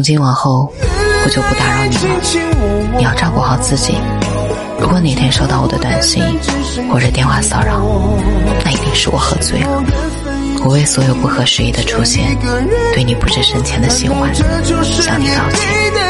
从今往后我就不打扰你了。你要照顾好自己。如果哪天收到我的短信或者电话骚扰那一定是我喝醉了。我为所有不合时宜的出现对你不知深浅的喜欢向你道歉。